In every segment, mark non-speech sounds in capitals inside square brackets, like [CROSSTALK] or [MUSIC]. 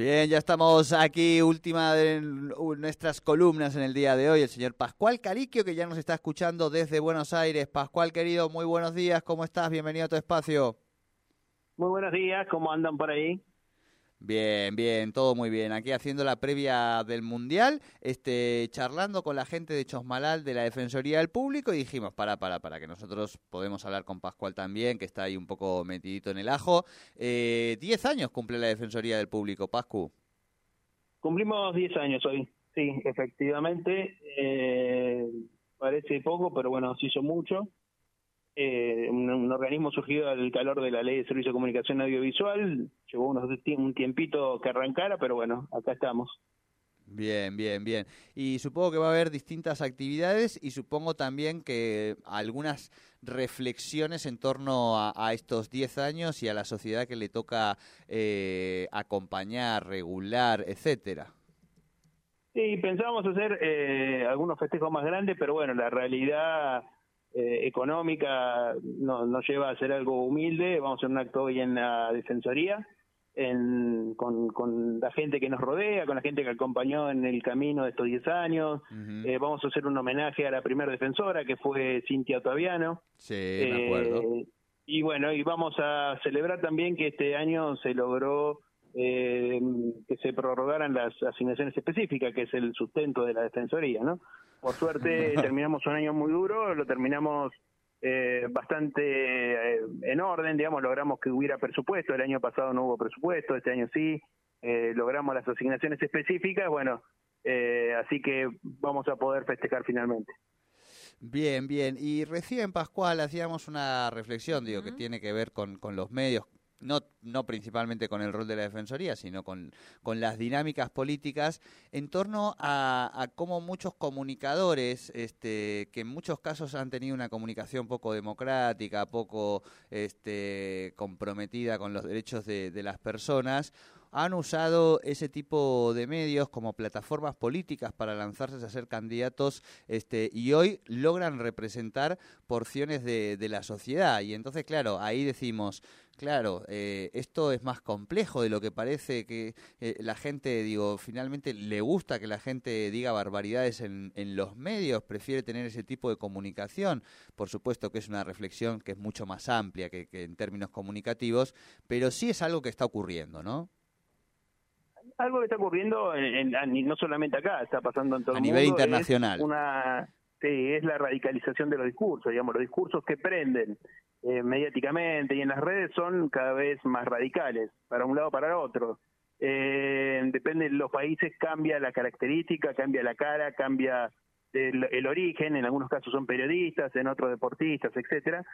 Bien, ya estamos aquí, última de nuestras columnas en el día de hoy, el señor Pascual Cariquio, que ya nos está escuchando desde Buenos Aires. Pascual, querido, muy buenos días, ¿cómo estás? Bienvenido a tu espacio. Muy buenos días, ¿cómo andan por ahí? Bien, bien, todo muy bien. Aquí haciendo la previa del Mundial, este, charlando con la gente de Chosmalal de la Defensoría del Público y dijimos, para, para, para, que nosotros podemos hablar con Pascual también, que está ahí un poco metidito en el ajo. Eh, diez años cumple la Defensoría del Público, Pascu. Cumplimos diez años hoy, sí, efectivamente. Eh, parece poco, pero bueno, se hizo mucho eh, un, organismo surgido al calor de la ley de servicio de comunicación audiovisual, llevó unos, un tiempito que arrancara, pero bueno, acá estamos. Bien, bien, bien. Y supongo que va a haber distintas actividades y supongo también que algunas reflexiones en torno a, estos 10 años y a la sociedad que le toca eh, acompañar, regular, etcétera. Sí, pensábamos hacer eh, algunos festejos más grandes, pero bueno, la realidad eh, económica nos, nos lleva a hacer algo humilde. Vamos a hacer un acto hoy en la Defensoría, en, con, con, la gente que nos rodea, con la gente que acompañó en el camino de estos 10 años. eh, vamos a hacer un homenaje a la primera defensora, que fue Cintia Otaviano. Sí, me acuerdo. Eh, y bueno, y vamos a celebrar también que este año se logró eh, que se prorrogaran las asignaciones específicas, que es el sustento de la Defensoría, ¿no? Por suerte [LAUGHS] terminamos un año muy duro, lo terminamos eh, bastante eh, en orden, digamos, logramos que hubiera presupuesto, el año pasado no hubo presupuesto, este año sí, eh, logramos las asignaciones específicas, bueno, eh, así que vamos a poder festejar finalmente. Bien, bien. Y recién, Pascual, hacíamos una reflexión, digo, que tiene que ver con, con los medios, no, no principalmente con el rol de la Defensoría, sino con, con las dinámicas políticas, en torno a, a cómo muchos comunicadores, este, que en muchos casos han tenido una comunicación poco democrática, poco este, comprometida con los derechos de, de las personas, han usado ese tipo de medios como plataformas políticas para lanzarse a ser candidatos este, y hoy logran representar porciones de, la sociedad. Y entonces, claro, ahí decimos, claro, eh, esto es más complejo de lo que parece que eh, la gente, digo, finalmente le gusta que la gente diga barbaridades en, en, los medios, prefiere tener ese tipo de comunicación. Por supuesto que es una reflexión que es mucho más amplia que, que en términos comunicativos, pero sí es algo que está ocurriendo, ¿no? Algo que está ocurriendo en, en, no solamente acá, está pasando en todo a el mundo. A nivel internacional. Es una, sí, es la radicalización de los discursos, digamos, los discursos que prenden eh, mediáticamente y en las redes son cada vez más radicales, para un lado para el otro. Eh, depende de los países, cambia la característica, cambia la cara, cambia el, el origen, en algunos casos son periodistas, en otros deportistas, etcétera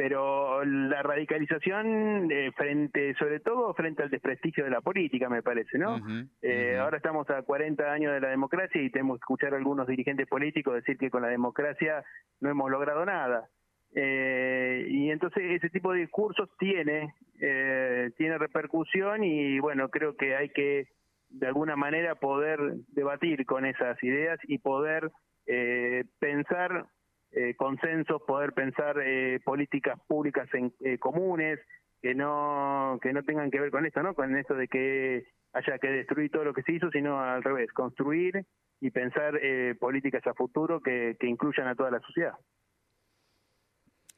pero la radicalización eh, frente, sobre todo frente al desprestigio de la política, me parece, ¿no? Uh -huh, eh, uh -huh. Ahora estamos a 40 años de la democracia y tenemos que escuchar a algunos dirigentes políticos decir que con la democracia no hemos logrado nada. Eh, y entonces ese tipo de discursos tiene, eh, tiene repercusión y bueno, creo que hay que de alguna manera poder debatir con esas ideas y poder eh, pensar eh, consensos, poder pensar eh, políticas públicas en, eh, comunes que no que no tengan que ver con esto, ¿no? Con esto de que haya que destruir todo lo que se hizo, sino al revés, construir y pensar eh, políticas a futuro que, que incluyan a toda la sociedad.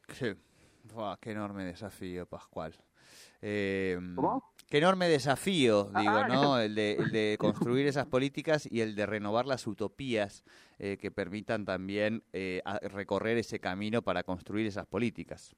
Sí. Qué enorme desafío, Pascual. Eh, ¿Cómo? Qué enorme desafío, digo, ah, ¿no? El de, el de, [LAUGHS] construir esas políticas y el de renovar las utopías eh, que permitan también eh, recorrer ese camino para construir esas políticas.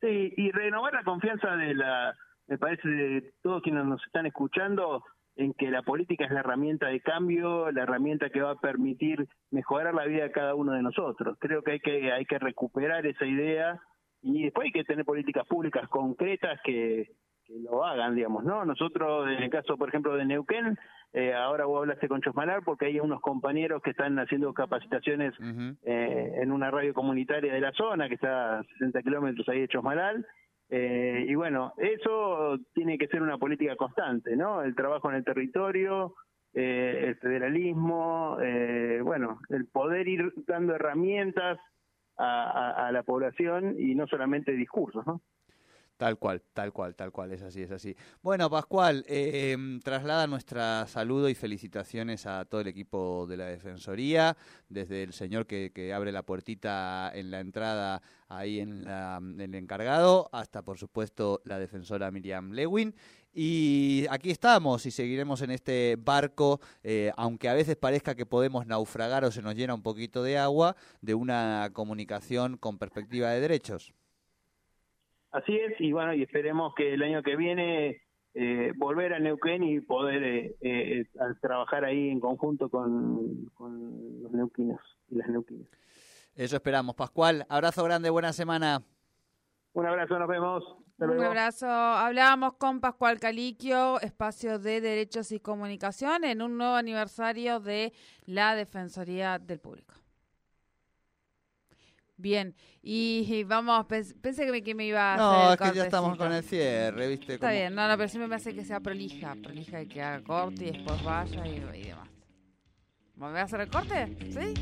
Sí, y renovar la confianza de la, me parece, de todos quienes nos están escuchando, en que la política es la herramienta de cambio, la herramienta que va a permitir mejorar la vida de cada uno de nosotros. Creo que hay que, hay que recuperar esa idea y después hay que tener políticas públicas concretas que lo hagan, digamos, ¿no? Nosotros, en el caso, por ejemplo, de Neuquén, eh, ahora vos hablaste con Chosmalar porque hay unos compañeros que están haciendo capacitaciones eh, en una radio comunitaria de la zona, que está a 60 kilómetros ahí de Chosmalal. Eh, y bueno, eso tiene que ser una política constante, ¿no? El trabajo en el territorio, eh, el federalismo, eh, bueno, el poder ir dando herramientas a, a la población y no solamente discursos, ¿no? Tal cual, tal cual, tal cual, es así, es así. Bueno, Pascual, eh, traslada nuestra saludo y felicitaciones a todo el equipo de la Defensoría, desde el señor que, abre la puertita en la entrada ahí en, el encargado, hasta por supuesto la defensora Miriam Lewin. Y aquí estamos y seguiremos en este barco, eh, aunque a veces parezca que podemos naufragar o se nos llena un poquito de agua, de una comunicación con perspectiva de derechos. Así es, y bueno, y esperemos que el año que viene eh, volver a Neuquén y poder eh, eh, trabajar ahí en conjunto con, los neuquinos y las neuquinas. Eso esperamos. Pascual, abrazo grande, buena semana. Un abrazo, nos vemos. Un abrazo. Hablábamos con Pascual Caliquio, Espacio de Derechos y Comunicación, en un nuevo aniversario de la Defensoría del Público. Bien, y vamos, pensé que me, que me iba a No, es que ya estamos con el cierre, ¿viste? Está bien, no, no, pero siempre me hace que sea prolija, prolija y que haga corte y después vaya y, y demás. ¿Me voy a hacer el corte? ¿Sí?